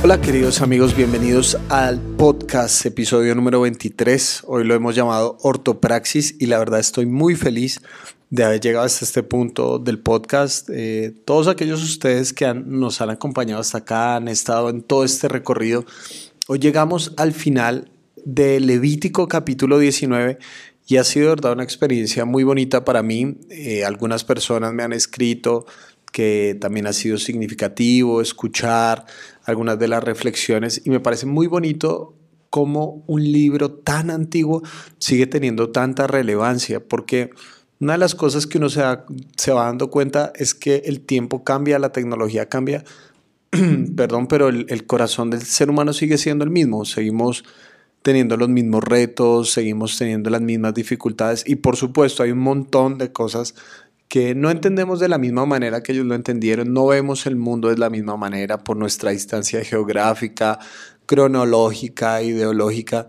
Hola queridos amigos, bienvenidos al podcast episodio número 23. Hoy lo hemos llamado Ortopraxis y la verdad estoy muy feliz de haber llegado hasta este punto del podcast. Eh, todos aquellos ustedes que nos han acompañado hasta acá, han estado en todo este recorrido. Hoy llegamos al final de Levítico capítulo 19 y ha sido verdad una experiencia muy bonita para mí. Eh, algunas personas me han escrito que también ha sido significativo escuchar algunas de las reflexiones. Y me parece muy bonito cómo un libro tan antiguo sigue teniendo tanta relevancia, porque una de las cosas que uno se, se va dando cuenta es que el tiempo cambia, la tecnología cambia, perdón, pero el corazón del ser humano sigue siendo el mismo, seguimos teniendo los mismos retos, seguimos teniendo las mismas dificultades. Y por supuesto hay un montón de cosas que no entendemos de la misma manera que ellos lo entendieron, no vemos el mundo de la misma manera por nuestra distancia geográfica, cronológica, ideológica,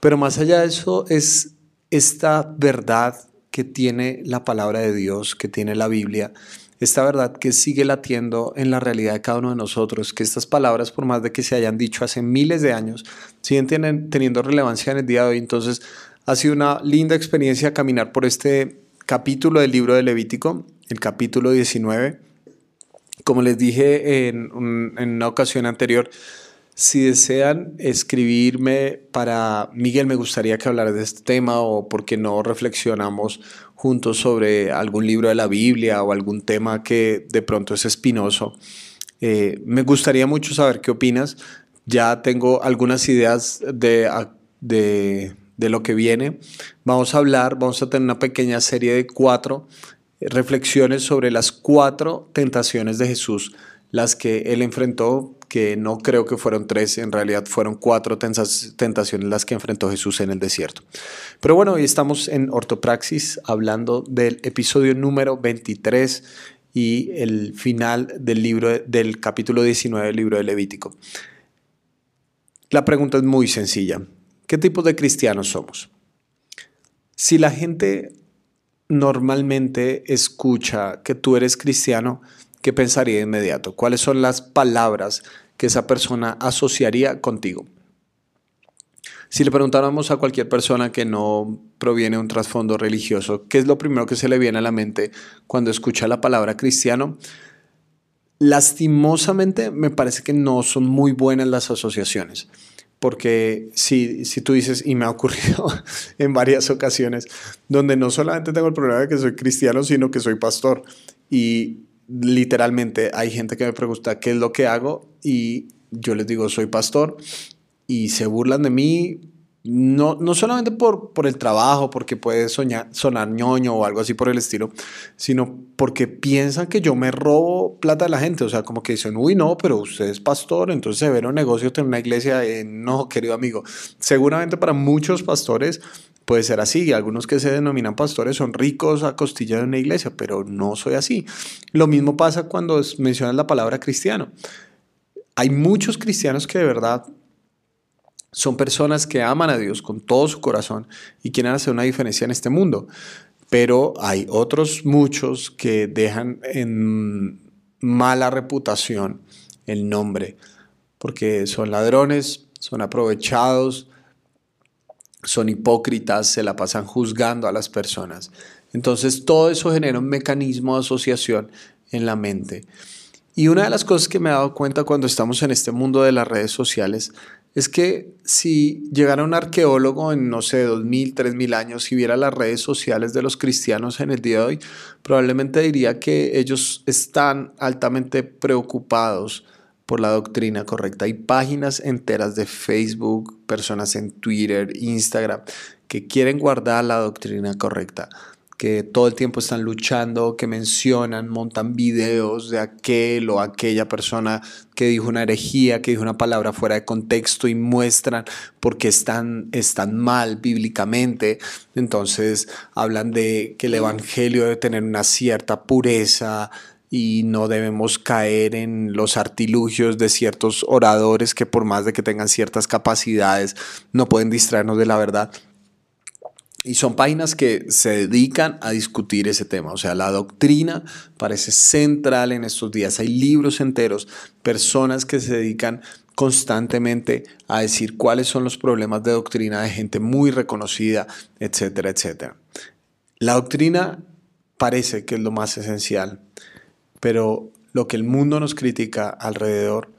pero más allá de eso es esta verdad que tiene la palabra de Dios, que tiene la Biblia, esta verdad que sigue latiendo en la realidad de cada uno de nosotros, que estas palabras, por más de que se hayan dicho hace miles de años, siguen teniendo relevancia en el día de hoy. Entonces, ha sido una linda experiencia caminar por este capítulo del libro de Levítico, el capítulo 19. Como les dije en, una ocasión anterior, si desean escribirme para Miguel, me gustaría que hablara de este tema o porque no reflexionamos juntos sobre algún libro de la Biblia o algún tema que de pronto es espinoso. Eh, me gustaría mucho saber qué opinas. Ya tengo algunas ideas de, de de lo que viene. Vamos a hablar, vamos a tener una pequeña serie de cuatro reflexiones sobre las cuatro tentaciones de Jesús, las que él enfrentó, que no creo que fueron tres, en realidad fueron cuatro tentaciones las que enfrentó Jesús en el desierto. Pero bueno, hoy estamos en Ortopraxis hablando del episodio número 23 y el final del libro del capítulo 19 del libro de Levítico. La pregunta es muy sencilla. ¿Qué tipo de cristianos somos? Si la gente normalmente escucha que tú eres cristiano, ¿qué pensaría de inmediato? ¿Cuáles son las palabras que esa persona asociaría contigo? Si le preguntáramos a cualquier persona que no proviene de un trasfondo religioso, ¿qué es lo primero que se le viene a la mente cuando escucha la palabra cristiano? Lastimosamente me parece que no son muy buenas las asociaciones porque si, si tú dices, y me ha ocurrido en varias ocasiones, donde no solamente tengo el problema de que soy cristiano, sino que soy pastor. Y literalmente hay gente que me pregunta qué es lo que hago y yo les digo, soy pastor y se burlan de mí no, no solamente por, por el trabajo, porque puede soñar, sonar ñoño o algo así por el estilo, sino porque piensan que yo me robo plata de la gente. O sea, como que dicen, uy, no, pero usted es pastor, entonces se ve un negocio tener una iglesia. no, querido amigo, seguramente para muchos pastores puede ser así. Y algunos que se denominan pastores son ricos a costilla de una iglesia, pero no soy así. Lo mismo pasa cuando mencionas la palabra cristiano. Hay muchos cristianos que de verdad son personas que aman a Dios con todo su corazón y quieren hacer una diferencia en este mundo. Pero hay otros muchos que dejan en mala reputación el nombre, porque son ladrones, son aprovechados, son hipócritas, se la pasan juzgando a las personas. Entonces todo eso genera un mecanismo de asociación en la mente. Y una de las cosas que me he dado cuenta cuando estamos en este mundo de las redes sociales es que si llegara un arqueólogo en, no sé, 2000, 3000 años y viera las redes sociales de los cristianos en el día de hoy, probablemente diría que ellos están altamente preocupados por la doctrina correcta. Hay páginas enteras de Facebook, personas en Twitter, Instagram, que quieren guardar la doctrina correcta que todo el tiempo están luchando, que mencionan, montan videos de aquel o aquella persona que dijo una herejía, que dijo una palabra fuera de contexto y muestran por qué están, están mal bíblicamente. Entonces hablan de que el Evangelio debe tener una cierta pureza, y no debemos caer en los artilugios de ciertos oradores que por más de que tengan ciertas capacidades no pueden distraernos de la verdad. Y son páginas que se dedican a discutir ese tema. O sea, la doctrina parece central en estos días. Hay libros enteros, personas que se dedican constantemente a decir cuáles son los problemas de doctrina de gente muy reconocida, etcétera, etcétera. La doctrina parece que es lo más esencial, pero lo que el mundo nos critica alrededor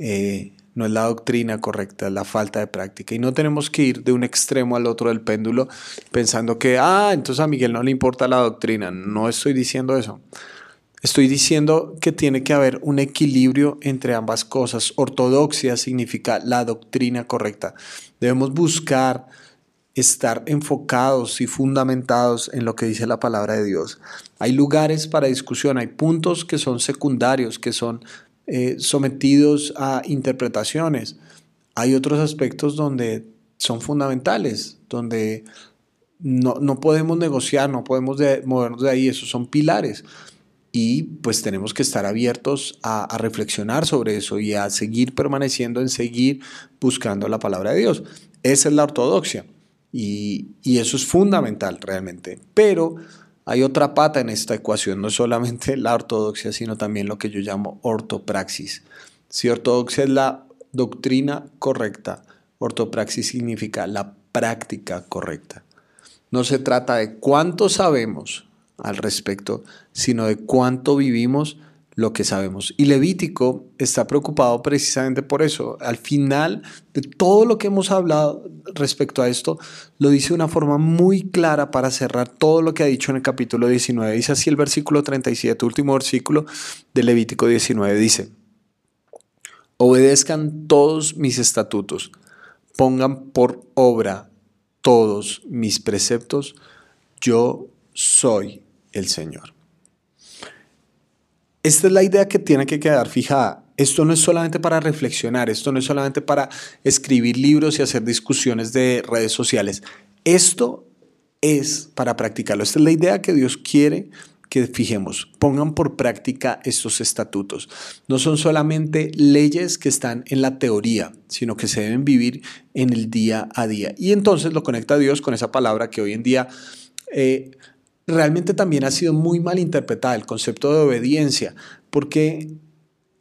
eh, no es la doctrina correcta, es la falta de práctica. Y no tenemos que ir de un extremo al otro del péndulo pensando que, ah, entonces a Miguel no le importa la doctrina. No estoy diciendo eso. Estoy diciendo que tiene que haber un equilibrio entre ambas cosas. Ortodoxia significa la doctrina correcta. Debemos buscar estar enfocados y fundamentados en lo que dice la palabra de Dios. Hay lugares para discusión, hay puntos que son secundarios, que son eh, sometidos a interpretaciones. Hay otros aspectos donde son fundamentales, donde no, podemos negociar, no podemos movernos de ahí, esos son pilares. Y pues tenemos que estar abiertos a, reflexionar sobre eso y a seguir permaneciendo en seguir buscando la palabra de Dios. Esa es la ortodoxia y, y eso es fundamental realmente. Pero hay otra pata en esta ecuación, no solamente la ortodoxia, sino también lo que yo llamo ortopraxis. Si ortodoxia es la doctrina correcta, ortopraxis significa la práctica correcta. No se trata de cuánto sabemos al respecto, sino de cuánto vivimos lo que sabemos. Y Levítico está preocupado precisamente por eso. Al final de todo lo que hemos hablado respecto a esto, lo dice de una forma muy clara para cerrar todo lo que ha dicho en el capítulo 19. Dice así el versículo 37, último versículo de Levítico 19. Dice, obedezcan todos mis estatutos, pongan por obra todos mis preceptos, yo soy el Señor. Esta es la idea que tiene que quedar fijada. Esto no es solamente para reflexionar, esto no es solamente para escribir libros y hacer discusiones de redes sociales. Esto es para practicarlo. Esta es la idea que Dios quiere que fijemos, pongan por práctica estos estatutos. No son solamente leyes que están en la teoría, sino que se deben vivir en el día a día. Y entonces lo conecta Dios con esa palabra que hoy en día eh, realmente también ha sido muy mal interpretada el concepto de obediencia, porque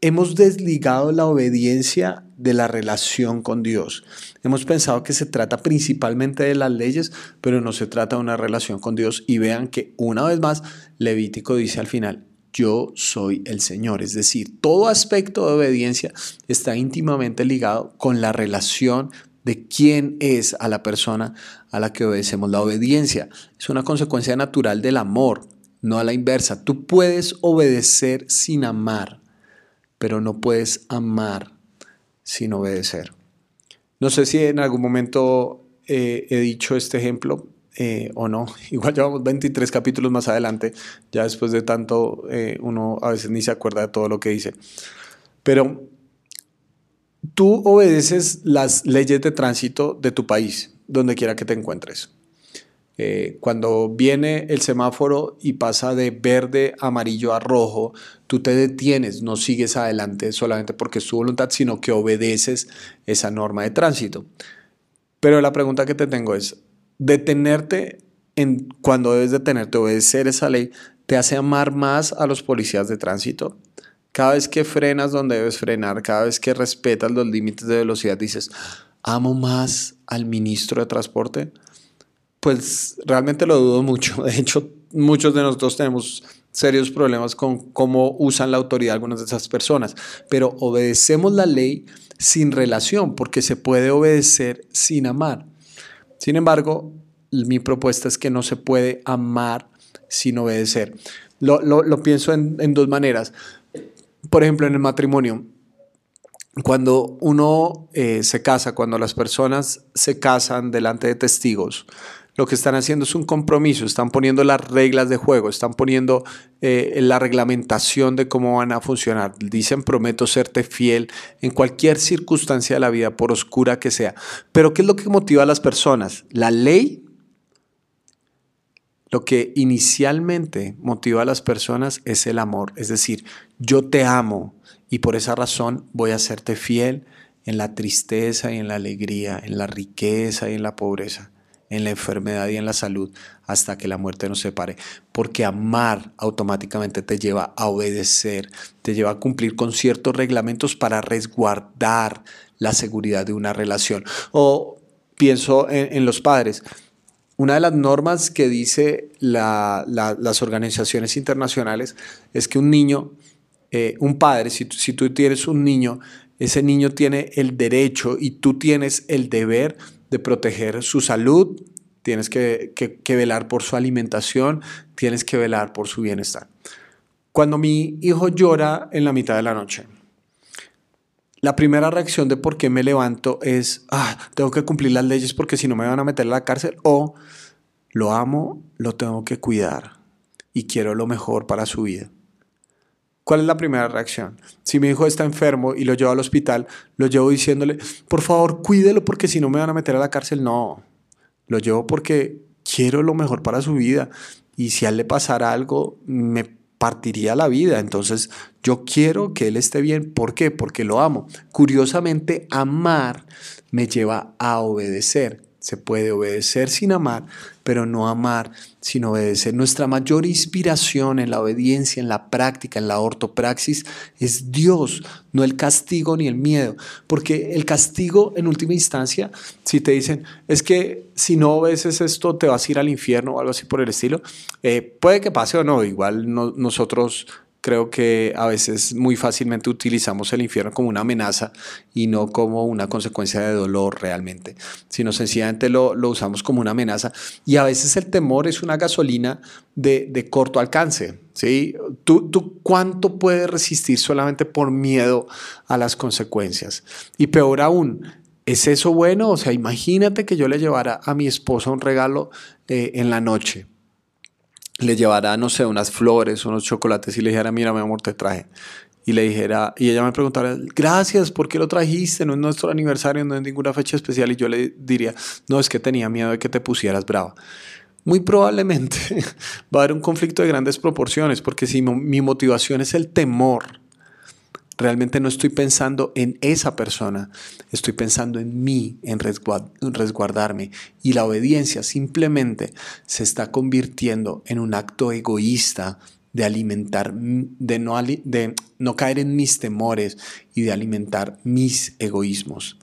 hemos desligado la obediencia de la relación con Dios. Hemos pensado que se trata principalmente de las leyes, pero no se trata de una relación con Dios. Y vean que una vez más, Levítico dice al final, yo soy el Señor. Es decir, todo aspecto de obediencia está íntimamente ligado con la relación de quién es a la persona a la que obedecemos. La obediencia es una consecuencia natural del amor, no a la inversa. Tú puedes obedecer sin amar, pero no puedes amar sin obedecer. No sé si en algún momento eh, he dicho este ejemplo eh, o no. Igual llevamos 23 capítulos más adelante, ya después de tanto eh, uno a veces ni se acuerda de todo lo que dice. Pero tú obedeces las leyes de tránsito de tu país, donde quiera que te encuentres. Eh, cuando viene el semáforo y pasa de verde, amarillo a rojo, tú te detienes, no sigues adelante solamente porque es tu voluntad, sino que obedeces esa norma de tránsito. Pero la pregunta que te tengo es, detenerte en, cuando debes detenerte, obedecer esa ley, ¿te hace amar más a los policías de tránsito? Cada vez que frenas donde debes frenar, cada vez que respetas los límites de velocidad, dices, amo más al ministro de transporte. Pues realmente lo dudo mucho. De hecho, muchos de nosotros tenemos serios problemas con cómo usan la autoridad algunas de esas personas. Pero obedecemos la ley sin relación, porque se puede obedecer sin amar. Sin embargo, mi propuesta es que no se puede amar sin obedecer. Lo, pienso en, en, dos maneras por ejemplo, en el matrimonio, cuando uno eh, se casa, cuando las personas se casan delante de testigos, lo que están haciendo es un compromiso, están poniendo las reglas de juego, están poniendo eh, la reglamentación de cómo van a funcionar. Dicen, prometo serte fiel en cualquier circunstancia de la vida, por oscura que sea. Pero ¿qué es lo que motiva a las personas? ¿La ley lo que inicialmente motiva a las personas es el amor, es decir, yo te amo y por esa razón voy a serte fiel en la tristeza y en la alegría, en la riqueza y en la pobreza. en la enfermedad y en la salud hasta que la muerte nos separe. Porque amar automáticamente te lleva a obedecer, te lleva a cumplir con ciertos reglamentos para resguardar la seguridad de una relación. O pienso en, los padres. Una de las normas que dice las organizaciones internacionales es que un niño, eh, un padre, si, si tú tienes un niño, ese niño tiene el derecho y tú tienes el deber de proteger su salud, tienes que, velar por su alimentación, tienes que velar por su bienestar. Cuando mi hijo llora en la mitad de la noche, la primera reacción de por qué me levanto es, ah, tengo que cumplir las leyes porque si no me van a meter a la cárcel, o lo amo, lo tengo que cuidar y quiero lo mejor para su vida. ¿Cuál es la primera reacción? Si mi hijo está enfermo y lo llevo al hospital, lo llevo diciéndole, por favor, cuídelo porque si no me van a meter a la cárcel. No, lo llevo porque quiero lo mejor para su vida. Y si a le pasara algo, me partiría la vida. Entonces, yo quiero que él esté bien. ¿Por qué? Porque lo amo. Curiosamente, amar me lleva a obedecer. Se puede obedecer sin amar, pero no amar sin obedecer. Nuestra mayor inspiración en la obediencia, en la práctica, en la ortopraxis, es Dios, no el castigo ni el miedo. Porque el castigo, en última instancia, si te dicen, es que si no obedeces esto, te vas a ir al infierno o algo así por el estilo, eh, puede que pase o no. Igual nosotros creo que a veces muy fácilmente utilizamos el infierno como una amenaza y no como una consecuencia de dolor realmente, sino sencillamente lo, usamos como una amenaza. Y a veces el temor es una gasolina de, corto alcance. ¿sí? ¿Tú, ¿Tú cuánto puedes resistir solamente por miedo a las consecuencias? Y peor aún, ¿Es eso bueno? O sea, imagínate que yo le llevara a mi esposa un regalo eh, en la noche le llevara, no sé, unas flores, unos chocolates y le dijera, mira, mi amor, te traje. Y le dijera, y ella me preguntara, gracias, ¿por qué lo trajiste? No es nuestro aniversario, no es ninguna fecha especial. Y yo le diría, no, es que tenía miedo de que te pusieras brava. Muy probablemente va a haber un conflicto de grandes proporciones, porque si mi motivación es el temor, Realmente no estoy pensando en esa persona, estoy pensando en mí, en resguardarme. Y la obediencia simplemente se está convirtiendo en un acto egoísta de alimentar, de no, caer en mis temores y de alimentar mis egoísmos.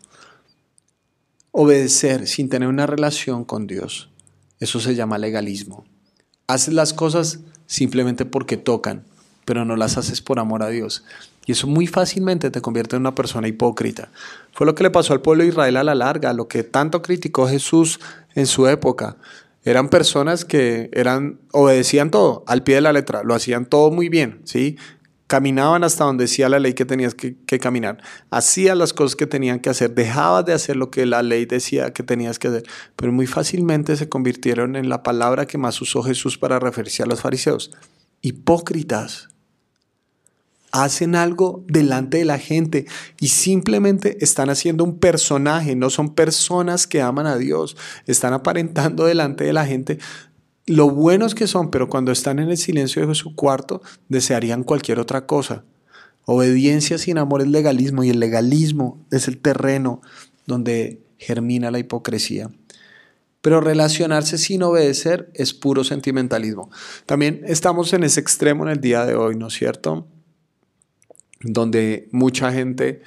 Obedecer sin tener una relación con Dios, eso se llama legalismo. Haces las cosas simplemente porque tocan, pero no las haces por amor a Dios. Y eso muy fácilmente te convierte en una persona hipócrita. Fue lo que le pasó al pueblo de Israel a la larga, lo que tanto criticó Jesús en su época. Eran personas que eran, obedecían todo al pie de la letra, lo hacían todo muy bien, ¿sí? Caminaban hasta donde decía la ley que tenías que, caminar, hacían las cosas que tenían que hacer, dejabas de hacer lo que la ley decía que tenías que hacer, pero muy fácilmente se convirtieron en la palabra que más usó Jesús para referirse a los fariseos, hipócritas hacen algo delante de la gente y simplemente están haciendo un personaje, no son personas que aman a Dios, están aparentando delante de la gente lo buenos que son, pero cuando están en el silencio de su cuarto desearían cualquier otra cosa. Obediencia sin amor es legalismo y el legalismo es el terreno donde germina la hipocresía. Pero relacionarse sin obedecer es puro sentimentalismo. También estamos en ese extremo en el día de hoy, ¿no es cierto? Donde mucha gente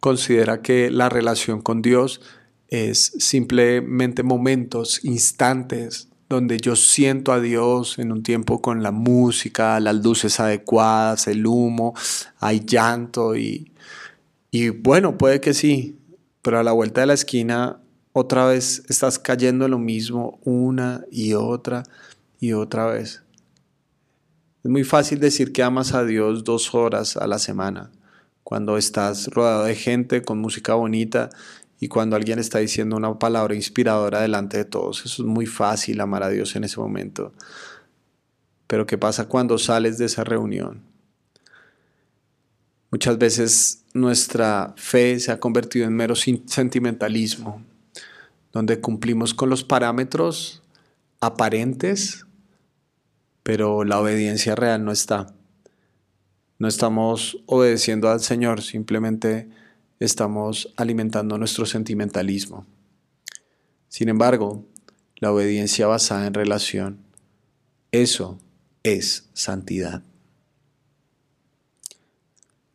considera que la relación con Dios es simplemente momentos, instantes, donde yo siento a Dios en un tiempo con la música, las luces adecuadas, el humo, hay llanto y, y bueno, puede que sí, pero a la vuelta de la esquina otra vez estás cayendo en lo mismo una y otra y otra vez. Es muy fácil decir que amas a Dios dos horas a la semana, cuando estás rodeado de gente con música bonita y cuando alguien está diciendo una palabra inspiradora delante de todos. Eso es muy fácil amar a Dios en ese momento. Pero ¿qué pasa cuando sales de esa reunión? Muchas veces nuestra fe se ha convertido en mero sentimentalismo, donde cumplimos con los parámetros aparentes pero la obediencia real no está. No estamos obedeciendo al Señor, simplemente estamos alimentando nuestro sentimentalismo. Sin embargo, la obediencia basada en relación. Eso es santidad.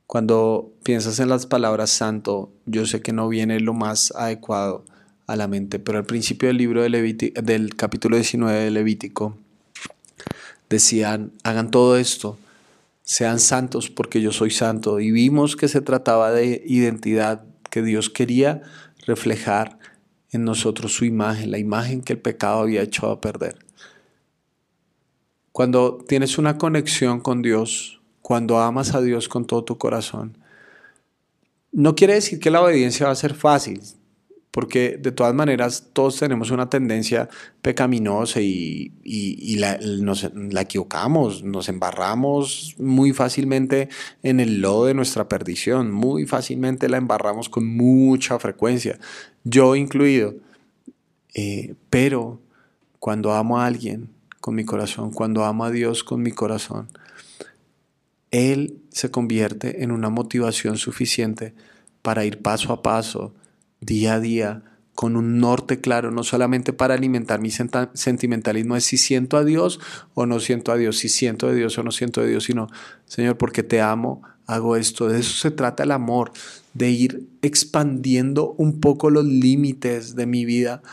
Cuando piensas en las palabras santo, yo sé que no viene lo más adecuado a la mente, pero al principio del libro de del capítulo 19 de Levítico, decían, hagan todo esto, sean santos porque yo soy santo. Y vimos que se trataba de identidad, que Dios quería reflejar en nosotros su imagen, la imagen que el pecado había echado a perder. Cuando tienes una conexión con Dios, cuando amas a Dios con todo tu corazón, no quiere decir que la obediencia va a ser fácil porque de todas maneras todos tenemos una tendencia pecaminosa y, la, nos, la equivocamos, nos embarramos muy fácilmente en el lodo de nuestra perdición, muy fácilmente la embarramos con mucha frecuencia, yo incluido. Eh, pero cuando amo a alguien con mi corazón, cuando amo a Dios con mi corazón, Él se convierte en una motivación suficiente para ir paso a paso, día a día con un norte claro, no solamente para alimentar mi sentimentalismo es si siento a Dios o no siento a Dios, si siento de Dios o no siento de Dios, sino, Señor, porque te amo, hago esto. De eso se trata el amor, de ir expandiendo un poco los límites de mi vida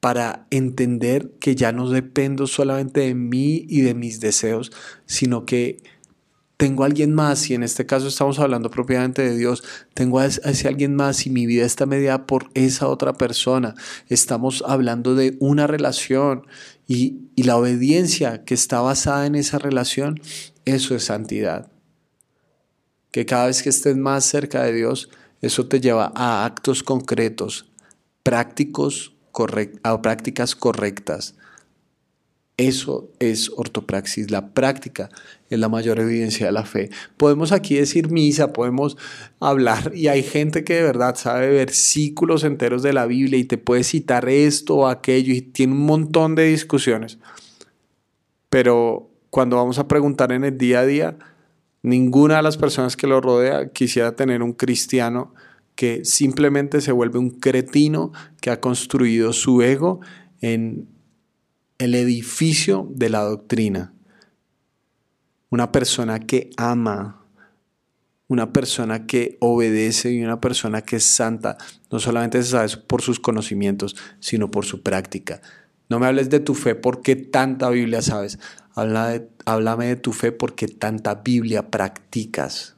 para entender que ya no dependo solamente de mí y de mis deseos, sino que tengo a alguien más, y en este caso estamos hablando propiamente de Dios, tengo a ese alguien más y mi vida está mediada por esa otra persona. Estamos hablando de una relación y, y la obediencia que está basada en esa relación, eso es santidad. Que cada vez que estés más cerca de Dios, eso te lleva a actos concretos, prácticos, prácticas correctas eso es ortopraxis, la práctica es la mayor evidencia de la fe. Podemos aquí decir misa, podemos hablar y hay gente que de verdad sabe versículos enteros de la Biblia y te puede citar esto o aquello y tiene un montón de discusiones. Pero cuando vamos a preguntar en el día a día, ninguna de las personas que lo rodea quisiera tener un cristiano que simplemente se vuelve un cretino que ha construido su ego en el edificio de la doctrina. Una persona que ama, una persona que obedece y una persona que es santa, no solamente se sabe por sus conocimientos, sino por su práctica. No me hables de tu fe porque tanta Biblia sabes. háblame de tu fe porque tanta Biblia practicas.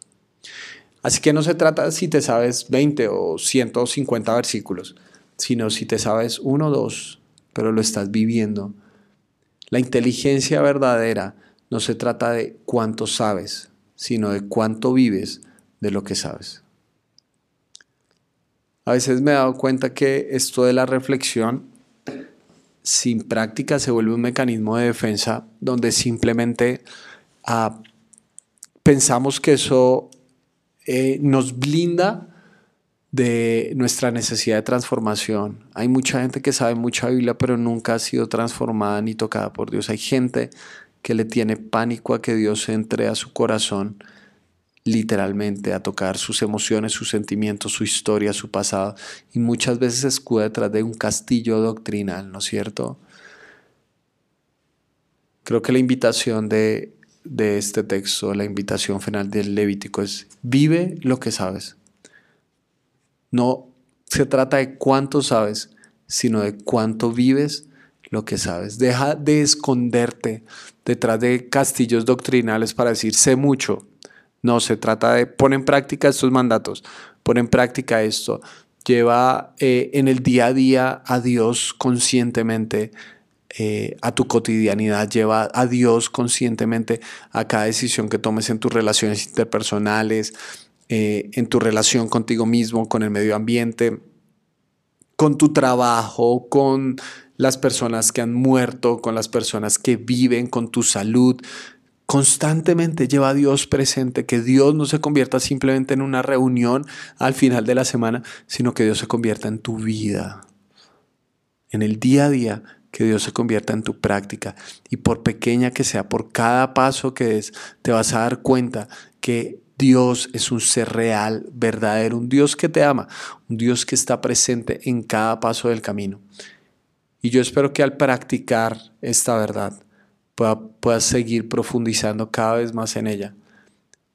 Así que no se trata si te sabes 20 o 150 versículos, sino si te sabes uno o dos, pero lo estás viviendo la inteligencia verdadera no se trata de cuánto sabes, sino de cuánto vives de lo que sabes. A veces me he dado cuenta que esto de la reflexión sin práctica se vuelve un mecanismo de defensa donde simplemente ah, pensamos que eso eh, nos blinda de nuestra necesidad de transformación. Hay mucha gente que sabe mucha Biblia, pero nunca ha sido transformada ni tocada por Dios. Hay gente que le tiene pánico a que Dios entre a su corazón, literalmente, a tocar sus emociones, sus sentimientos, su historia, su pasado. Y muchas veces se escuda detrás de un castillo doctrinal, ¿no es cierto? Creo que la invitación de, de este texto, la invitación final del Levítico es, vive lo que sabes. No se trata de cuánto sabes, sino de cuánto vives lo que sabes. Deja de esconderte detrás de castillos doctrinales para decir sé mucho. No, se trata de poner en práctica estos mandatos, pon en práctica esto, lleva eh, en el día a día a Dios conscientemente eh, a tu cotidianidad, lleva a Dios conscientemente a cada decisión que tomes en tus relaciones interpersonales, eh, en tu relación contigo mismo, con el medio ambiente, con tu trabajo, con las personas que han muerto, con las personas que viven, con tu salud. Constantemente lleva a Dios presente, que Dios no se convierta simplemente en una reunión al final de la semana, sino que Dios se convierta en tu vida, en el día a día, que Dios se convierta en tu práctica. Y por pequeña que sea, por cada paso que des, te vas a dar cuenta que Dios es un ser real, verdadero, un Dios que te ama, un Dios que está presente en cada paso del camino. Y yo espero que al practicar esta verdad puedas seguir profundizando cada vez más en ella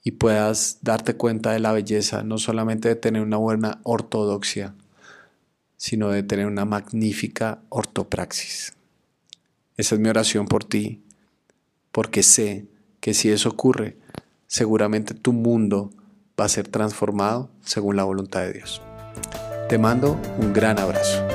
y puedas darte cuenta de la belleza, no solamente de tener una buena ortodoxia, sino de tener una magnífica ortopraxis. Esa es mi oración por ti, porque sé que si eso ocurre, seguramente tu mundo va a ser transformado según la voluntad de Dios. Te mando un gran abrazo.